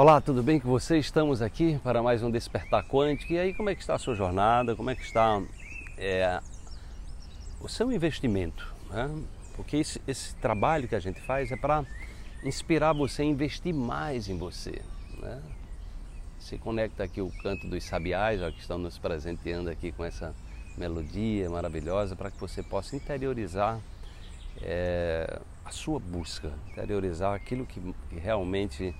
Olá, tudo bem com você? Estamos aqui para mais um Despertar Quântico. E aí, como é que está a sua jornada? Como é que está é, o seu investimento? Né? Porque esse, esse, trabalho que a gente faz é para inspirar você a investir mais em você. Né? Se conecta aqui o canto dos sabiás, ó, que estão nos presenteando aqui com essa melodia maravilhosa, para que você possa interiorizar é, a sua busca, interiorizar aquilo que, que realmente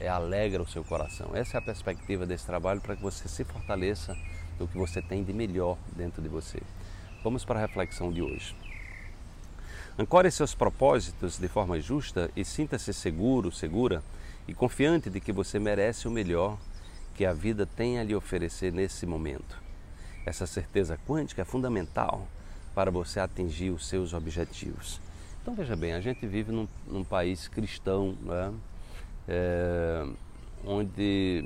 é, alegra o seu coração. Essa é a perspectiva desse trabalho para que você se fortaleça no que você tem de melhor dentro de você. Vamos para a reflexão de hoje. Ancore seus propósitos de forma justa e sinta-se seguro, segura e confiante de que você merece o melhor que a vida tem a lhe oferecer nesse momento. Essa certeza quântica é fundamental para você atingir os seus objetivos. Então veja bem, a gente vive num, num país cristão, né? É, onde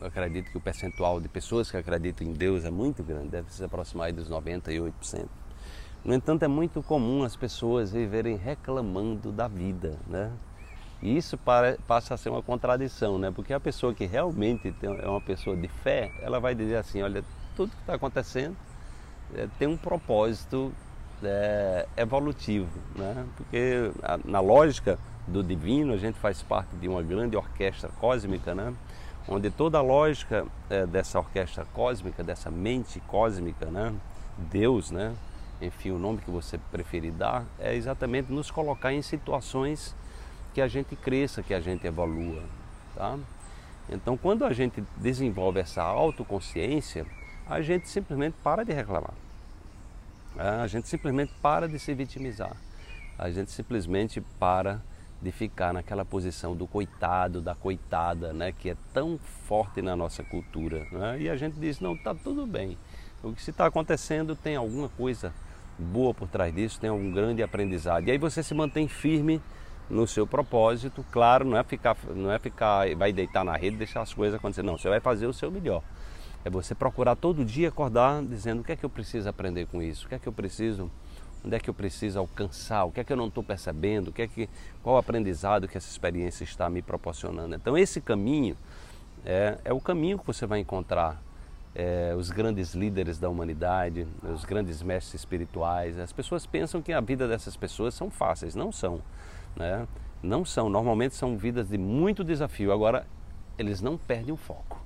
acredito que o percentual de pessoas que acreditam em Deus é muito grande, deve se aproximar dos 98%. No entanto, é muito comum as pessoas viverem reclamando da vida, né? E isso para, passa a ser uma contradição, né? Porque a pessoa que realmente tem, é uma pessoa de fé, ela vai dizer assim, olha, tudo que está acontecendo é, tem um propósito é, evolutivo, né? Porque a, na lógica do divino, a gente faz parte de uma grande orquestra cósmica, né? onde toda a lógica é, dessa orquestra cósmica, dessa mente cósmica, né? Deus, né? enfim, o nome que você preferir dar, é exatamente nos colocar em situações que a gente cresça, que a gente evolua. Tá? Então, quando a gente desenvolve essa autoconsciência, a gente simplesmente para de reclamar. A gente simplesmente para de se vitimizar. A gente simplesmente para de ficar naquela posição do coitado, da coitada, né, que é tão forte na nossa cultura. Né? E a gente diz, não, está tudo bem. O que se está acontecendo tem alguma coisa boa por trás disso, tem algum grande aprendizado. E aí você se mantém firme no seu propósito, claro, não é ficar, não é ficar, vai deitar na rede deixar as coisas acontecer, não, você vai fazer o seu melhor. É você procurar todo dia acordar dizendo o que é que eu preciso aprender com isso, o que é que eu preciso onde é que eu preciso alcançar, o que é que eu não estou percebendo, o que é que, qual o aprendizado que essa experiência está me proporcionando. Então esse caminho é, é o caminho que você vai encontrar é, os grandes líderes da humanidade, os grandes mestres espirituais. As pessoas pensam que a vida dessas pessoas são fáceis, não são. Né? Não são, normalmente são vidas de muito desafio. Agora, eles não perdem o foco.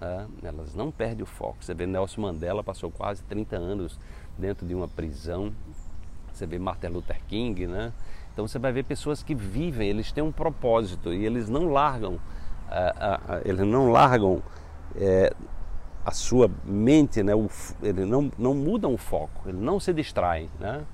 Né? Elas não perdem o foco. Você vê Nelson Mandela passou quase 30 anos dentro de uma prisão você vê Martin Luther King, né? Então você vai ver pessoas que vivem, eles têm um propósito e eles não largam, eles não largam é, a sua mente, né? O, eles não, não mudam o foco, eles não se distraem, né?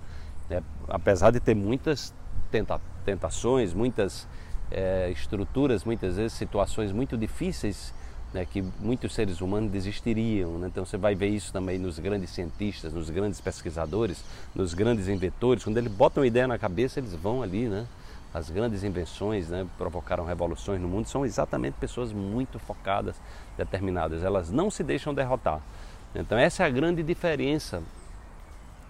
É, apesar de ter muitas tenta, tentações, muitas é, estruturas, muitas vezes situações muito difíceis né, que muitos seres humanos desistiriam. Né? Então você vai ver isso também nos grandes cientistas, nos grandes pesquisadores, nos grandes inventores. Quando eles botam uma ideia na cabeça, eles vão ali. Né? As grandes invenções né, provocaram revoluções no mundo são exatamente pessoas muito focadas, determinadas. Elas não se deixam derrotar. Então essa é a grande diferença.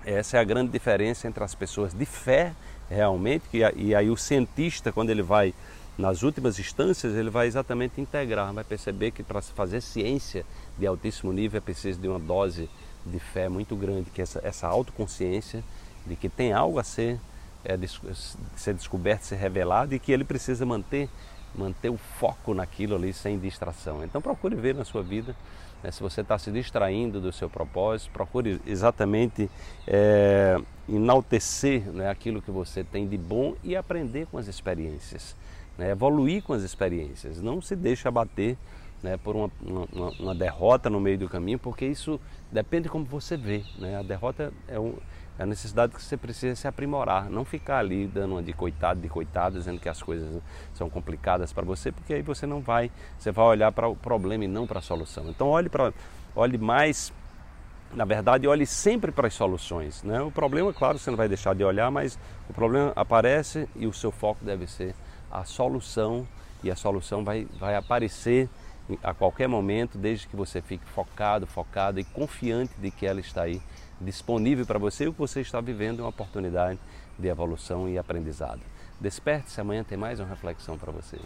Essa é a grande diferença entre as pessoas de fé realmente, e aí o cientista, quando ele vai nas últimas instâncias, ele vai exatamente integrar, vai perceber que para fazer ciência de altíssimo nível é preciso de uma dose de fé muito grande, que essa, essa autoconsciência de que tem algo a ser, é, ser descoberto, ser revelado e que ele precisa manter, manter o foco naquilo ali sem distração. Então procure ver na sua vida né, se você está se distraindo do seu propósito, procure exatamente é, enaltecer né, aquilo que você tem de bom e aprender com as experiências né, evoluir com as experiências, não se deixe abater né, por uma, uma, uma, derrota no meio do caminho, porque isso depende de como você vê. Né? A derrota é, um, é a necessidade que você precisa se aprimorar, não ficar ali dando uma de coitado, de coitado, dizendo que as coisas são complicadas para você, porque aí você não vai, você vai olhar para o problema e não para a solução. Então olhe, para, olhe mais na verdade, olhe sempre para as soluções. Né? O problema, claro, você não vai deixar de olhar, mas o problema aparece e o seu foco deve ser a solução e a solução vai, vai aparecer a qualquer momento, desde que você fique focado, focado e confiante de que ela está aí disponível para você e que você está vivendo é uma oportunidade de evolução e aprendizado. Desperte-se, amanhã tem mais uma reflexão para você.